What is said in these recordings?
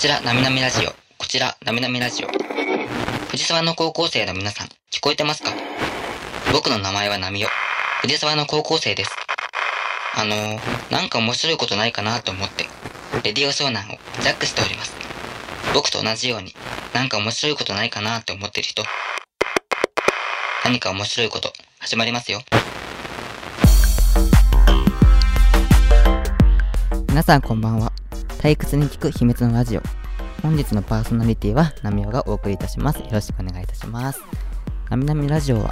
ちら、なみなみラジオ。こちら、なみなみラジオ。藤沢の高校生の皆さん、聞こえてますか？僕の名前はなみお。藤沢の高校生です。あのー、なんか面白いことないかなと思って、レディオ湘南をジャックしております。僕と同じように、なんか面白いことないかなって思ってる人。何か面白いこと、始まりますよ。皆さんこんばんは。退屈に聞く秘密のラジオ。本日のパーソナリティはナミオがお送りいたします。よろしくお願いいたします。なみなみラジオは、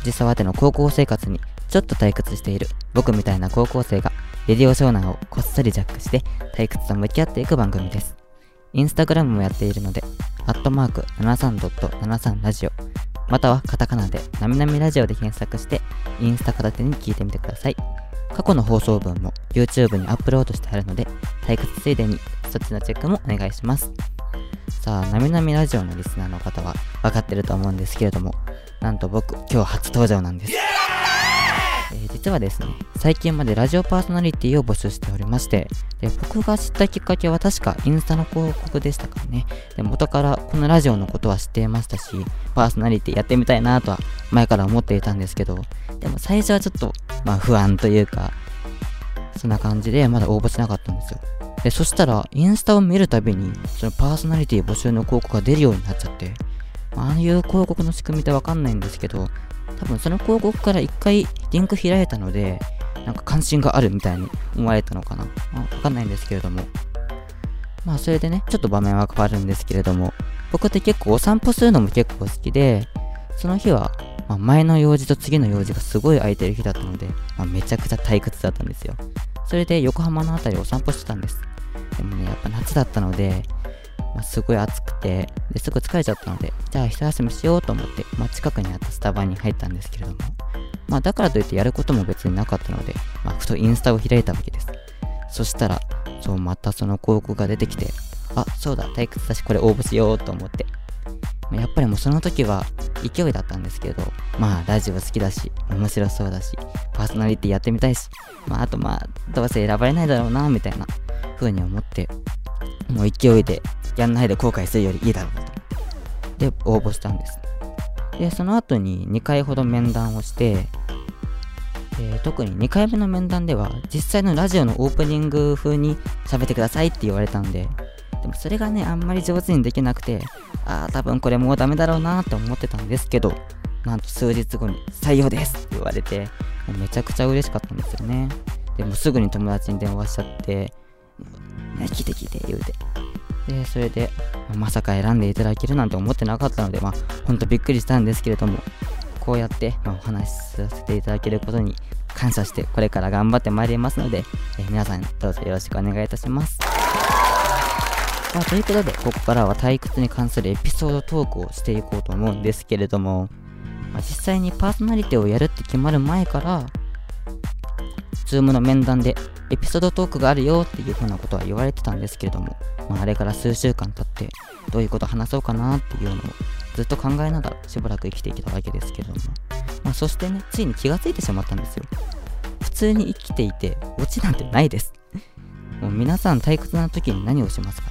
藤沢での高校生活にちょっと退屈している僕みたいな高校生が、レディオ湘南をこっそりジャックして退屈と向き合っていく番組です。インスタグラムもやっているので、アットマーク73.73ラジオ、またはカタカナでなみなみラジオで検索して、インスタ片手に聞いてみてください。過去の放送分も YouTube にアップロードしてあるので、退屈ついでにそっちのチェックもお願いします。さあ、なみなみラジオのリスナーの方は分かってると思うんですけれども、なんと僕、今日初登場なんです。えー実はですね、最近までラジオパーソナリティを募集しておりまして、で僕が知ったきっかけは確かインスタの広告でしたからね。で元からこのラジオのことは知っていましたし、パーソナリティやってみたいなとは前から思っていたんですけど、でも最初はちょっと、まあ不安というか、そんな感じでまだ応募しなかったんですよ。で、そしたら、インスタを見るたびに、そのパーソナリティ募集の広告が出るようになっちゃって、ああいう広告の仕組みってわかんないんですけど、多分その広告から一回リンク開いたので、なんか関心があるみたいに思われたのかな。まあ、わかんないんですけれども。まあそれでね、ちょっと場面は変わるんですけれども、僕って結構お散歩するのも結構好きで、その日は、まあ、前の用事と次の用事がすごい空いてる日だったので、まあ、めちゃくちゃ退屈だったんですよ。それで横浜の辺りをお散歩してたんです。でもね、やっぱ夏だったので、まあ、すごい暑くて、ですぐ疲れちゃったので、じゃあ一休みしようと思って、ま、近くにあったスタバに入ったんですけれども、まあ、だからといってやることも別になかったので、まあ、ふとインスタを開いたわけです。そしたら、そう、またその広告が出てきて、あ、そうだ、退屈だし、これ応募しようと思って。やっぱりもうその時は勢いだったんですけど、まあ、ラジオ好きだし、面白そうだし、パーソナリティやってみたいし、まあ、あとまあ、どうせ選ばれないだろうな、みたいな風に思って、もう勢いで、やんないで後悔するよりいいだろうと。で、応募したんです。で、その後に2回ほど面談をして、で特に2回目の面談では、実際のラジオのオープニング風に喋ってくださいって言われたんで、でもそれがね、あんまり上手にできなくて、ああ、多分これもうダメだろうなって思ってたんですけど、なんと数日後に採用ですって言われて、もうめちゃくちゃ嬉しかったんですよね。でもすぐに友達に電話しちゃって、ね、聞いて聞いて言うて。で、それで、まさか選んでいただけるなんて思ってなかったので、まあ、ほんとびっくりしたんですけれども、こうやって、まあ、お話しさせていただけることに感謝して、これから頑張ってまいりますので、え皆さんどうぞよろしくお願いいたします。まあ、ということで、ここからは退屈に関するエピソードトークをしていこうと思うんですけれども、まあ、実際にパーソナリティをやるって決まる前から、ズームの面談でエピソードトークがあるよっていうふうなことは言われてたんですけれども、まあ、あれから数週間経って、どういうこと話そうかなっていうのをずっと考えながらしばらく生きてきたわけですけれども、まあ、そしてね、ついに気がついてしまったんですよ。普通に生きていて、オチなんてないです。もう皆さん退屈な時に何をしますか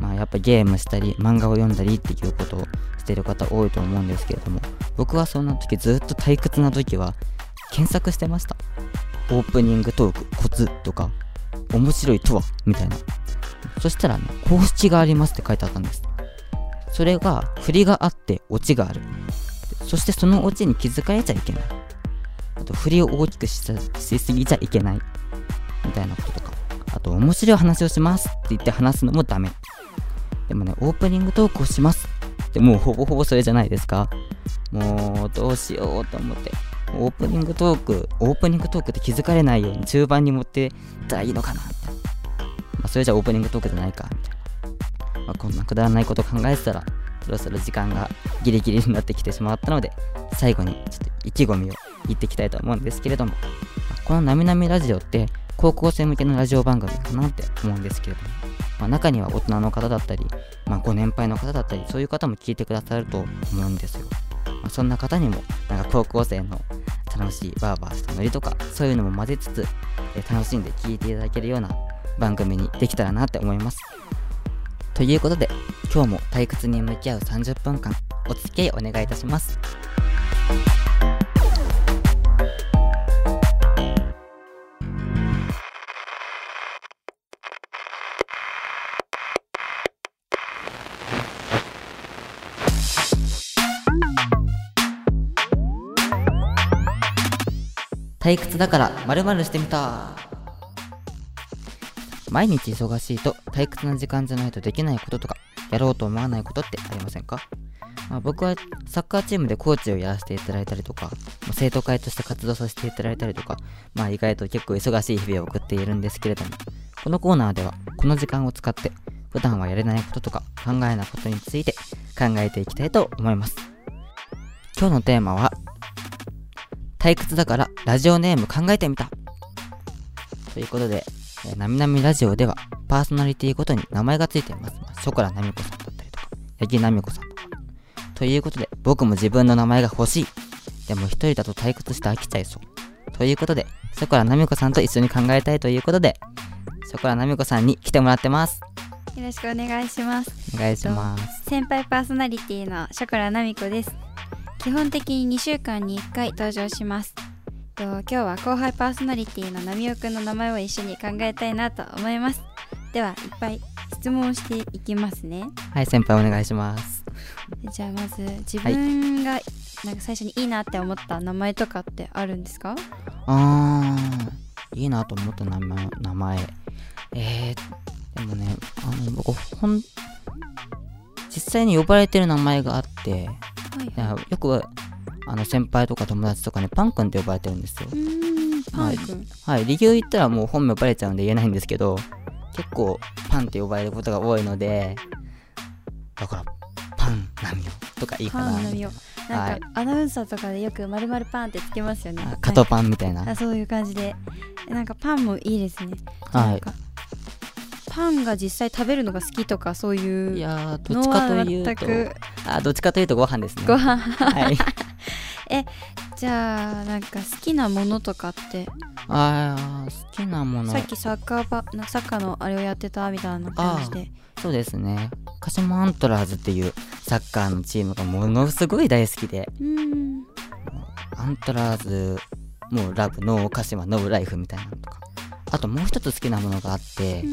まあやっぱゲームしたり漫画を読んだりっていうことをしてる方多いと思うんですけれども僕はそんな時ずっと退屈な時は検索してました。オープニングトークコツとか面白いとはみたいな。そしたらね公式がありますって書いてあったんです。それが振りがあってオチがある。そしてそのオチに気づかれちゃいけない。あと振りを大きくししすぎちゃいけない。みたいなこととか。あと面白い話をしますって言って話すのもダメ。でもね、オープニングトークをしますってもうほぼほぼそれじゃないですか。もうどうしようと思って。オープニングトーク、オープニングトークって気づかれないように中盤に持ってったらいいのかなって。まあそれじゃオープニングトークじゃないか、みたいな。まあこんなくだらないこと考えてたら、そろそろ時間がギリギリになってきてしまったので、最後にちょっと意気込みを言っていきたいと思うんですけれども、このなみなみラジオって高校生向けのラジオ番組かなって思うんですけれども、まあ、中には大人の方だったり、まあ、ご年配の方だったり、そういう方も聞いてくださると思うんですよ。まあ、そんな方にも、なんか高校生の楽しいバーバーしたノリとか、そういうのも混ぜつつ、え楽しんで聞いていただけるような番組にできたらなって思います。ということで、今日も退屈に向き合う30分間、お付き合いお願いいたします。退屈だから〇〇してみた毎日忙しいと退屈な時間じゃないとできないこととかやろうと思わないことってありませんか、まあ、僕はサッカーチームでコーチをやらせていただいたりとか、まあ生徒会として活動させていただいたりとか、まあ意外と結構忙しい日々を送っているんですけれども、このコーナーではこの時間を使って普段はやれないこととか考えないことについて考えていきたいと思います。今日のテーマは退屈だからラジオネーム考えてみたということで、えーなみなみラジオではパーソナリティごとに名前がついています。まあ、ショコラナミコさんだったりとか、ヤギナミコさんとか。ということで、僕も自分の名前が欲しい。でも一人だと退屈して飽きちゃいそう。ということで、ショコラナミコさんと一緒に考えたいということで、ショコラナミコさんに来てもらってます。よろしくお願いしますお願いします。先輩パーソナリティのショコラナミコです基本的に2週間に1回登場しますと今日は後輩パーソナリティのナミオくんの名前を一緒に考えたいなと思います。ではいっぱい質問をしていきますね。はい、先輩お願いします。じゃあまず自分がなんか最初にいいなって思った名前とかってあるんですか？あー、いいなと思った名前。名前えー、でもね、あの、僕、ほん、実際に呼ばれてる名前があって、はいよく、あの、先輩とか友達とかね、パン君って呼ばれてるんですよ。う。ーんパンくんはい、理由言ったらもう本名バレちゃうんで言えないんですけど、結構、パンって呼ばれることが多いので、だから、パン、ナミオとかいいかな。パンナミオなんはい。かアナウンサーとかでよくまるまるパンってつけますよね。あカトパンみたいな。あそういう感じで。なんかパンもいいですね。はい。パンが実際食べるのが好きとかそういういやー、どっのちかとはいうと、あどっちかというとご飯ですね。ご飯。はい。じゃあなんか好きなものとかって？あー好きなもの。さっきサッカーバなサッカーのあれをやってたみたいな感じで。そうですね。鹿島アントラーズっていうサッカーのチームがものすごい大好きで。うーん。アントラーズもうラブの鹿島のライフみたいなのとか。あともう一つ好きなものがあってう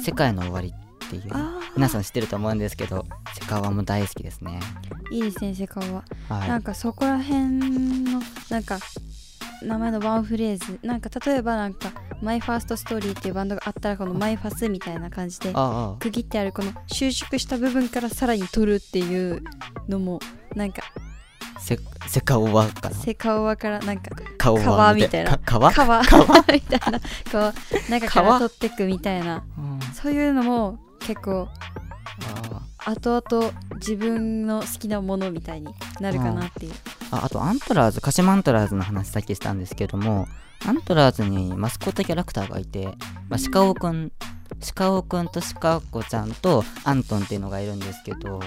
ん「世界の終わり」っていうあ皆さん知ってると思うんですけどセカオワも大好きですね。ーいいですねセカオワ。はい。なんかそこら辺のなんか名前のワンフレーズなんか例えばなんか「 MY FIRST STORY っていうバンドがあったらこの「マイファス」みたいな感じで区切ってあるこの収縮した部分からさらに取るっていうのもなんかセセカオワかな？セカオワからなんかカオワ川みたいな。か川？川。川？みたいな。こう中から川？取ってくみたいな。うん。そういうのも結構あ後々自分の好きなものみたいになるかなっていう。ああとアントラーズ鹿島アントラーズの話さっきしたんですけどもアントラーズにマスコットキャラクターがいて、まあ、しかおくんしかおくんとしかこちゃんとアントンっていうのがいるんですけど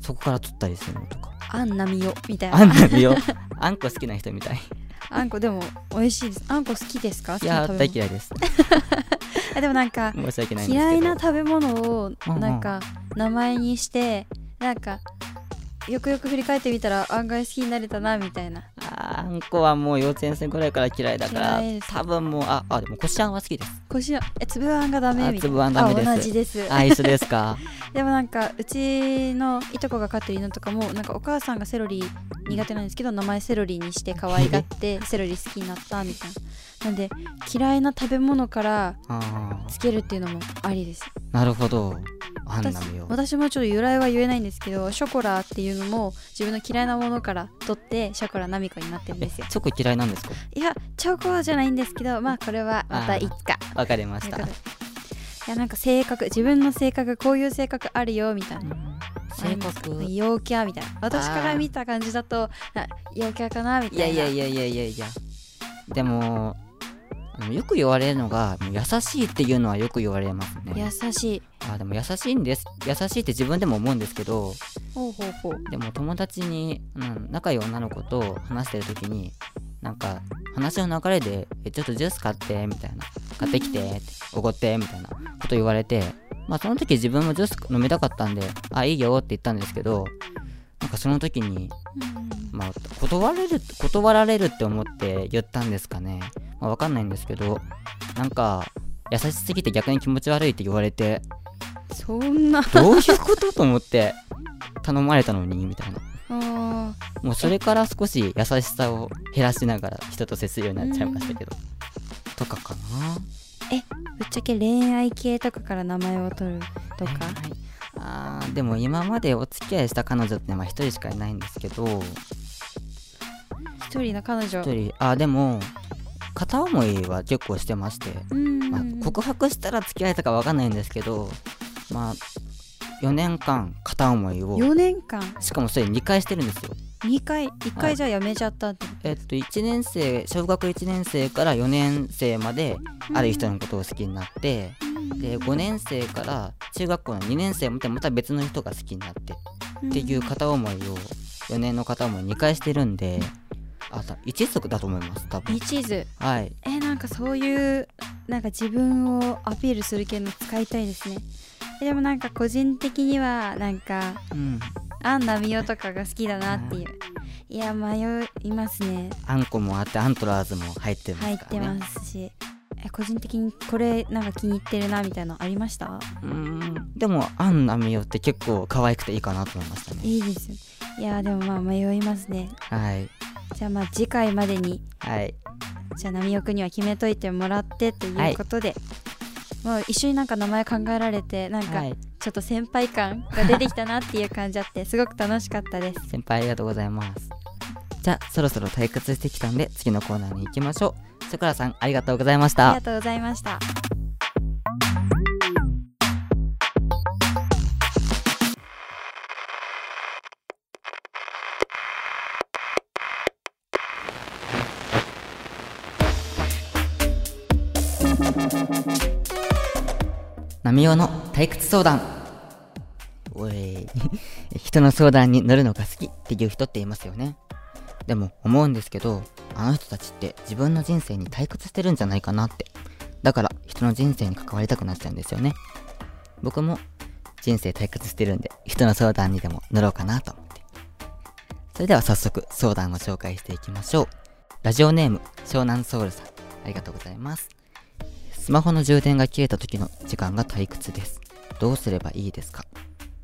そこから撮ったりするのとか。あんなみよみたいあんななみよあんこ好きな人みたい。あんこでも美味しいです。あんこ好きですか？好いや大嫌いです あでもなんか申し訳ない嫌いな食べ物をなんか名前にしてなんかよくよく振り返ってみたら案外好きになれたなみたいな。あんこはもう幼稚園生ぐらいから嫌いだから多分もうああでもこしあんは好きです。こしあえ粒あんがダメあみたいな。粒あんダメです。あ同じです。あ一緒ですか？でもなんかうちのいとこが飼ってる犬とかもなんかお母さんがセロリ苦手なんですけど名前セロリにして可愛がって セロリ好きになったみたいななんで嫌いな食べ物からあつけるっていうのもありです。ーなるほど。私もちょっと由来は言えないんですけどショコラっていうのも自分の嫌いなものから取ってショコラナミコになってるんえですよ。チョコ嫌いなんですか？いやチョコじゃないんですけどまあこれはまたいつかわかりました。といやなんか性格自分の性格こういう性格あるよみたいな。性格？い陽キャみたいな。私から見た感じだとあ陽キャかなみたいな。やいやいやいやいやいや。でもよく言われるのが優しいっていうのはよく言われますね。優しい。あでも優しいんです。優しいって自分でも思うんですけどほうほうほう。でも友達に、うん、仲いい女の子と話してる時になんか話の流れで「えちょっとジュース買って」みたいな「買ってきて」って「おごって」みたいなこと言われてまあその時自分もジュース飲みたかったんで、あ、いいよって言ったんですけど、なんかその時に、まあ断れる、断られるって思って言ったんですかね。まあわかんないんですけど、なんか、優しすぎて逆に気持ち悪いって言われて、そんなどういうことと思って、頼まれたのに、みたいな。あもうそれから少し優しさを減らしながら人と接するようになっちゃいましたけど。とかかな。ーぶっちゃけ恋愛系とかから名前を取るとか？あーでも今までお付き合いした彼女ってまあ一人しかいないんですけど、一人の彼女。一人、あーでも、片思いは結構してまして、うん。まあ、告白したら付き合えたかわかんないんですけど、まあ、4年間片思いを、4年間？しかもそれ2回してるんですよ。2回？1回じゃあやめちゃったって、えっと、1年生、小学1年生から4年生まで、ある人のことを好きになって、で、5年生から中学校の2年生までまた別の人が好きになって、っていう片思いを、4年の片思い2回してるんで、あ、さ一族だと思います、多分。一途はい。えなんかそういうなんか自分をアピールする系の使いたいですねえでもなんか個人的にはなんかうん。アンナミオとかが好きだなっていういや迷いますねあんこもあって、アントラーズも入ってます入って。ますしえ個人的にこれなんか気に入ってるなみたいなのありました？うーん。でも、アンナミオって結構可愛くていいかなと思いましたね。いいですよいやでもまあ迷いますねはい。じゃあまあ次回までにはい。じゃあナミオくんには決めといてもらってということで、もう一緒になんか名前考えられてなんかはい。ちょっと先輩感が出てきたなっていう感じあってすごく楽しかったです 先輩ありがとうございます。じゃあ、そろそろ退屈してきたんで、次のコーナーに行きましょう。さくらさん、ありがとうございましたありが。とうございましたナミオの退屈相談。おい、人の相談に乗るのが好きっていう人っていますよね。でも思うんですけど、あの人たちって自分の人生に退屈してるんじゃないかなって。だから人の人生に関わりたくなっちゃうんですよね。僕も人生退屈してるんで、人の相談にでも乗ろうかなと思って。それでは早速相談を紹介していきましょう。ラジオネーム、湘南ソウルさん。ありがとうございます。スマホの充電が切れた時の時間が退屈です。どうすればいいですか？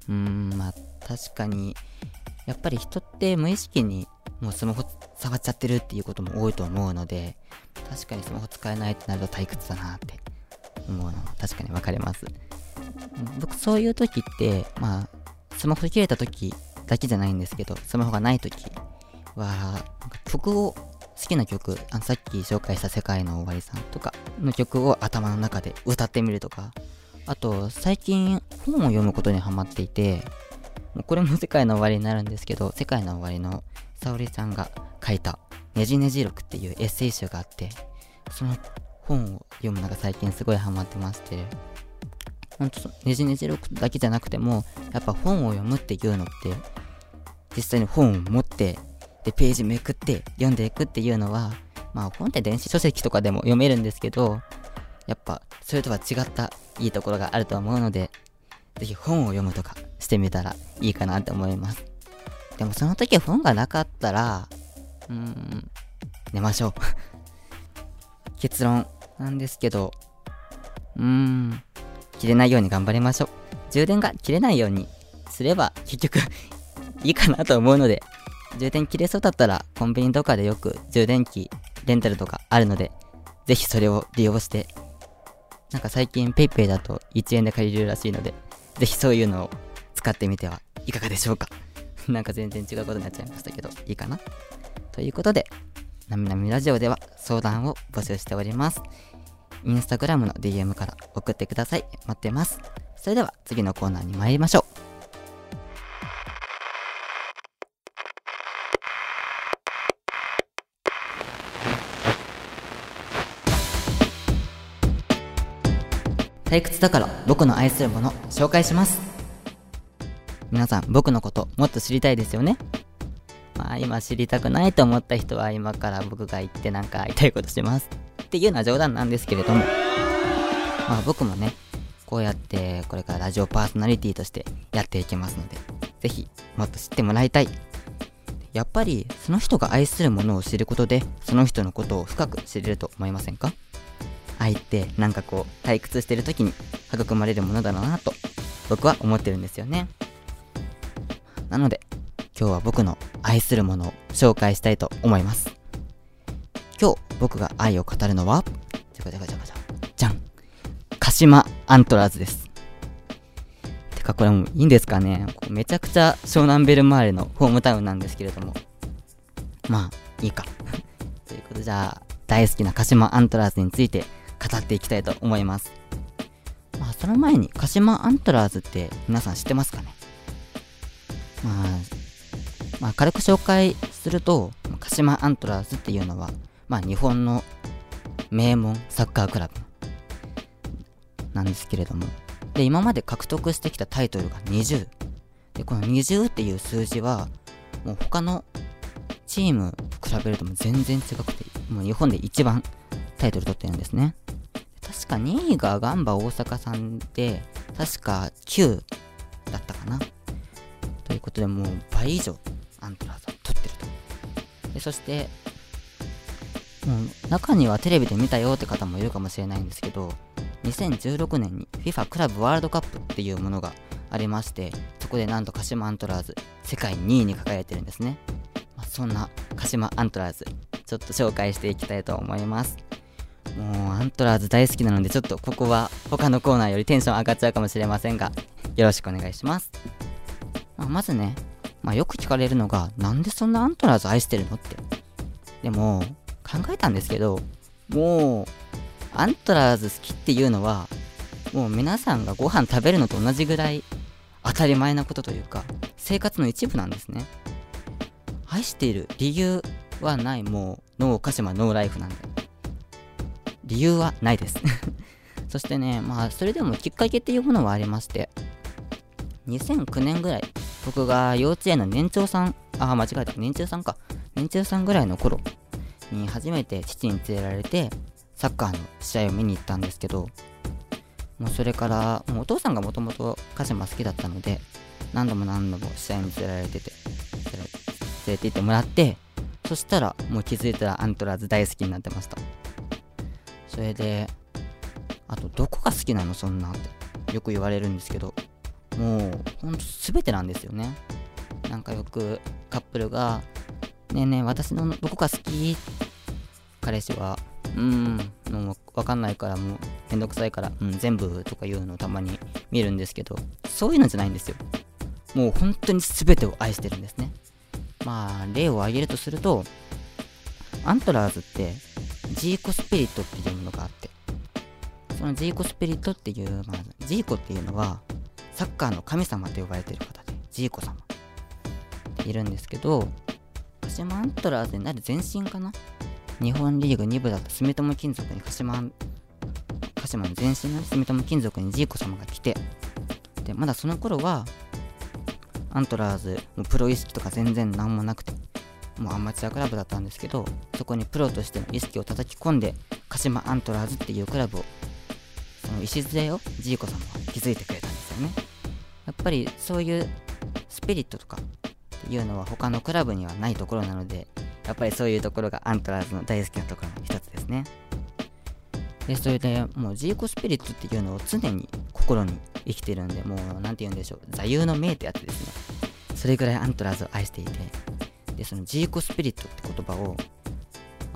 うーん、まあ確かに、やっぱり人って無意識にもうスマホ触っちゃってるっていうことも多いと思うので、確かにスマホ使えないってなると退屈だなって思うのは確かに分かります。僕そういう時って、まあ、スマホ切れた時だけじゃないんですけど、スマホがない時は、曲を好きな曲あのさっき紹介した「世界の終わりさん」とかの曲を頭の中で歌ってみるとかあと最近本を読むことにハマっていてこれも世界の終わりになるんですけど世界の終わりの沙織さんが書いた「ねじねじ録」っていうエッセイ集があってその本を読むのが最近すごいハマってましてほんとねじねじ録だけじゃなくてもやっぱ本を読むっていうのって実際に本を持ってでページめくって読んでいくっていうのはまあ本って電子書籍とかでも読めるんですけどやっぱそれとは違ったいいところがあると思うのでぜひ本を読むとかしてみたらいいかなと思います。でもその時は本がなかったらうーん寝ましょう。結論なんですけどうーん切れないように頑張りましょう。充電が切れないようにすれば結局 いいかなと思うので充電切れそうだったらコンビニとかでよく充電器レンタルとかあるのでぜひそれを利用してなんか最近 PayPay だと1円で借りれるらしいのでぜひそういうのを使ってみてはいかがでしょうか。なんか全然違うことになっちゃいましたけどいいかな？ということでなみなみラジオでは相談を募集しております。インスタグラムの DM から送ってください。待ってます。それでは次のコーナーに参りましょう。退屈だから僕の愛するもの紹介します。皆さん僕のこともっと知りたいですよねまあ今知りたくないと思った人は今から僕が言ってなんか会いたいことしますっていうのは冗談なんですけれどもまあ僕もねこうやってこれからラジオパーソナリティとしてやっていきますので、ぜひもっと知ってもらいたい。やっぱりその人が愛するものを知ることで、その人のことを深く知れると思いませんか？愛ってなんかこう退屈してる時に育まれるものだなと僕は思ってるんですよね。なので今日は僕の愛するものを紹介したいと思います。今日僕が愛を語るのは、じゃかじゃかじゃかじゃん鹿島アントラーズです。てかこれもいいんですかねめちゃくちゃ湘南ベルマーレのホームタウンなんですけれども。まあ、いいか。ということでじゃあ、大好きな鹿島アントラーズについて語っていきたいと思います。まあ、その前に鹿島アントラーズって皆さん知ってますかね？まあ、まあ、軽く紹介すると、鹿島アントラーズっていうのは、まあ、日本の名門サッカークラブなんですけれども、で、今まで獲得してきたタイトルが20。で、この20っていう数字は、もう他のチームと比べるとも全然違くて、もう日本で一番タイトル取ってるんですね。確か2位がガンバ大阪さんで、確か9だったかな。ということで、もう倍以上アントラーズを取ってると。でそして、もう中にはテレビで見たよって方もいるかもしれないんですけど、2016年に FIFA クラブワールドカップっていうものがありまして、そこでなんと鹿島アントラーズ、世界2位に輝いてるんですね。まあ、そんな鹿島アントラーズ、ちょっと紹介していきたいと思います。もうアントラーズ大好きなので、ちょっとここは他のコーナーよりテンション上がっちゃうかもしれませんが、よろしくお願いします。まあ、まずね、まあ、よく聞かれるのが、なんでそんなアントラーズ愛してるのって。でも、考えたんですけど、もう、アントラーズ好きっていうのは、もう皆さんがご飯食べるのと同じぐらい当たり前なことというか、生活の一部なんですね。愛している理由はない、もう、ノー鹿島ノーライフなんで。理由はないです。そしてね、まあ、それでもきっかけっていうものはありまして、2009年ぐらい、僕が幼稚園の年長さん、あ、間違えた、年中さんか。年中さんぐらいの頃に初めて父に連れられて、サッカーの試合を見に行ったんですけど、もうそれから、もうお父さんがもともと鹿島好きだったので、何度も何度も試合に連れられてて、連れて行ってもらって、そしたら、もう気づいたらアントラーズ大好きになってました。それで、あと、どこが好きなの？そんなって、よく言われるんですけど、もう、ほんと全てなんですよね。なんかよくカップルが、ねえねえ、私のどこが好き彼氏は、うーん、もうわかんないから、もうめんどくさいから、うん、全部とか言うのをたまに見るんですけど、そういうのじゃないんですよ。もう本当に全てを愛してるんですね。まあ、例を挙げるとすると、アントラーズって、ジーコスピリットっていうものがあって、そのジーコスピリットっていう、まあ、ジーコっていうのは、サッカーの神様と呼ばれている方で、ジーコ様。いるんですけど、鹿島アントラーズになる前身かな？日本リーグ2部だった住友金属に鹿島、鹿島の前身の住友金属にジーコ様が来て、で、まだその頃は、アントラーズ、もプロ意識とか全然なんもなくて、もうアマチュアクラブだったんですけど、そこにプロとしての意識を叩き込んで、鹿島アントラーズっていうクラブを、その礎をジーコ様は築いてくれたんですよね。やっぱりそういうスピリットとかっていうのは他のクラブにはないところなので、やっぱりそういうところがアントラーズの大好きなところの一つですね。で、それでもうジーコスピリットっていうのを常に心に生きてるんで、もうなんて言うんでしょう、座右の銘ってやつですね。それぐらいアントラーズを愛していて、で、そのジーコスピリットって言葉を、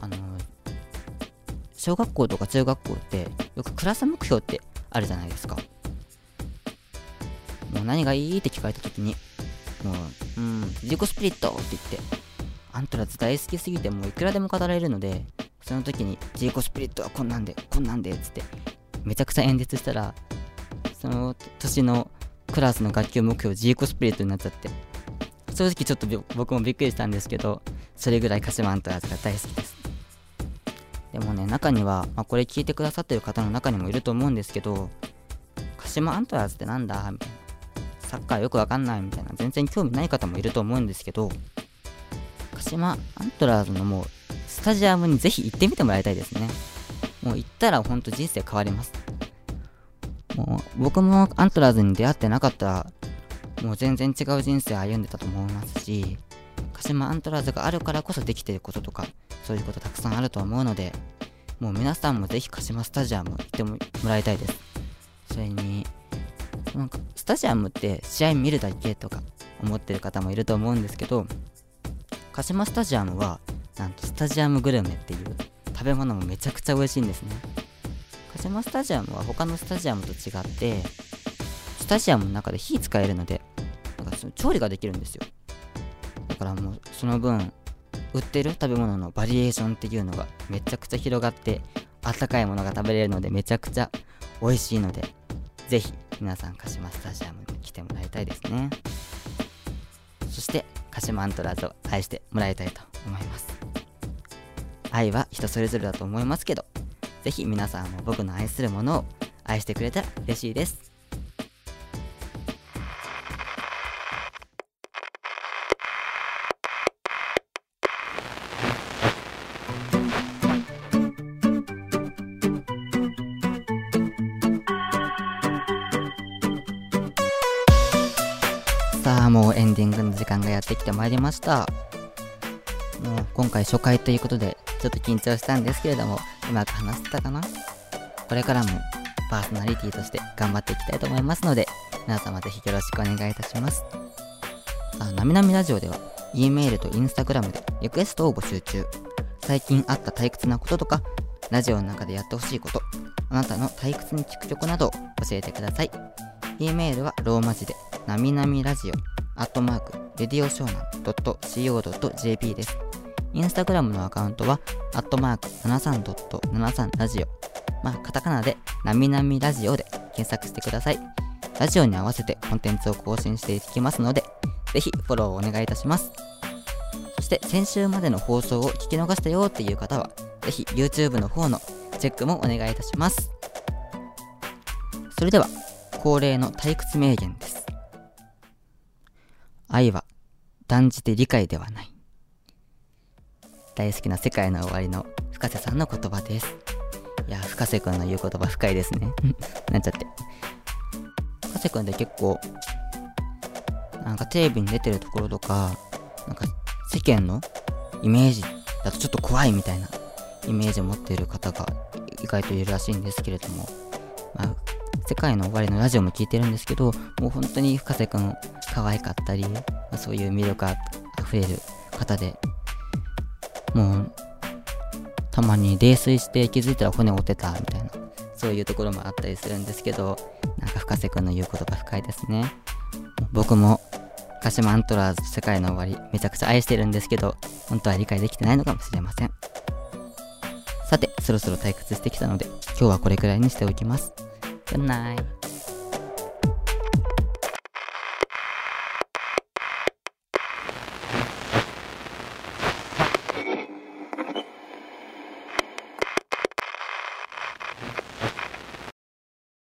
あの小学校とか中学校ってよくクラス目標ってあるじゃないですか。もう何がいいって聞かれた時に、もう、うん、ジーコスピリットって言って、アントラーズ大好きすぎてもういくらでも語られるので、その時にジーコスピリットはこんなんで、こんなんで、つって、めちゃくちゃ演説したら、その年のクラスの学級目標ジーコスピリットになっちゃって、正直ちょっと僕もびっくりしたんですけど、それぐらい鹿島アントラーズが大好きです。でもね、中には、まあ、これ聞いてくださってる方の中にもいると思うんですけど、鹿島アントラーズってなんだ？みたいな。サッカーよくわかんないみたいな、全然興味ない方もいると思うんですけど、鹿島アントラーズのもう、スタジアムにぜひ行ってみてもらいたいですね。もう行ったらほんと人生変わります。もう僕もアントラーズに出会ってなかったらもう全然違う人生歩んでたと思いますし鹿島アントラーズがあるからこそできてることとかそういうことたくさんあると思うのでもう皆さんもぜひ鹿島スタジアム行ってもらいたいですそれになんかスタジアムって試合見るだけとか思ってる方もいると思うんですけど鹿島スタジアムはなんとスタジアムグルメっていう食べ物もめちゃくちゃ美味しいんですね。鹿島スタジアムは他のスタジアムと違ってスタジアムの中で火使えるのでなんかその調理ができるんですよ。だからもうその分売ってる食べ物のバリエーションっていうのがめちゃくちゃ広がってあったかいものが食べれるのでめちゃくちゃ美味しいのでぜひ皆さん鹿島スタジアムに来てもらいたいですね。そして鹿島アントラーズを愛してもらいたいと思います。愛は人それぞれだと思いますけど是非皆さんも僕の愛するものを愛してくれたら嬉しいです。さあもうエンディングの時間がやってきてまいりました。もう今回初回ということでちょっと緊張したんですけれどもうまく話せたかな？これからもパーソナリティとして頑張っていきたいと思いますので皆様ぜひよろしくお願いいたします。あなみなみラジオでは E メールと Instagram でリクエストを募集中。最近あった退屈なこととかラジオの中でやってほしいことあなたの退屈に聞く曲など教えてください。E メールはローマ字でなみなみラジオアットマークレディオショーナン .co.jp ですインスタグラムのアカウントは、アットマーク73.73ラジオ。まあ、カタカナで、なみなみラジオで検索してください。ラジオに合わせてコンテンツを更新していきますので、ぜひフォローをお願いいたします。そして、先週までの放送を聞き逃したよっていう方は、ぜひ YouTube の方のチェックもお願いいたします。それでは、恒例の退屈名言です。愛は断じて理解ではない。大好きな世界の終わりの深瀬さんの言葉です。いや、深瀬くんの言う言葉深いですね。なっちゃって。深瀬くんって結構、なんかテレビに出てるところとか、なんか世間のイメージだとちょっと怖いみたいなイメージを持っている方が意外といるらしいんですけれども、まあ、世界の終わりのラジオも聞いてるんですけど、もう本当に深瀬くん可愛かったり、まあ、そういう魅力あふれる方で、もう、たまに泥酔して気づいたら骨折ってたみたいな、そういうところもあったりするんですけど、なんか深瀬くんの言う言葉深いですね。僕も、鹿島アントラーズ世界の終わり、めちゃくちゃ愛してるんですけど、本当は理解できてないのかもしれません。さて、そろそろ退屈してきたので、今日はこれくらいにしておきます。Good night.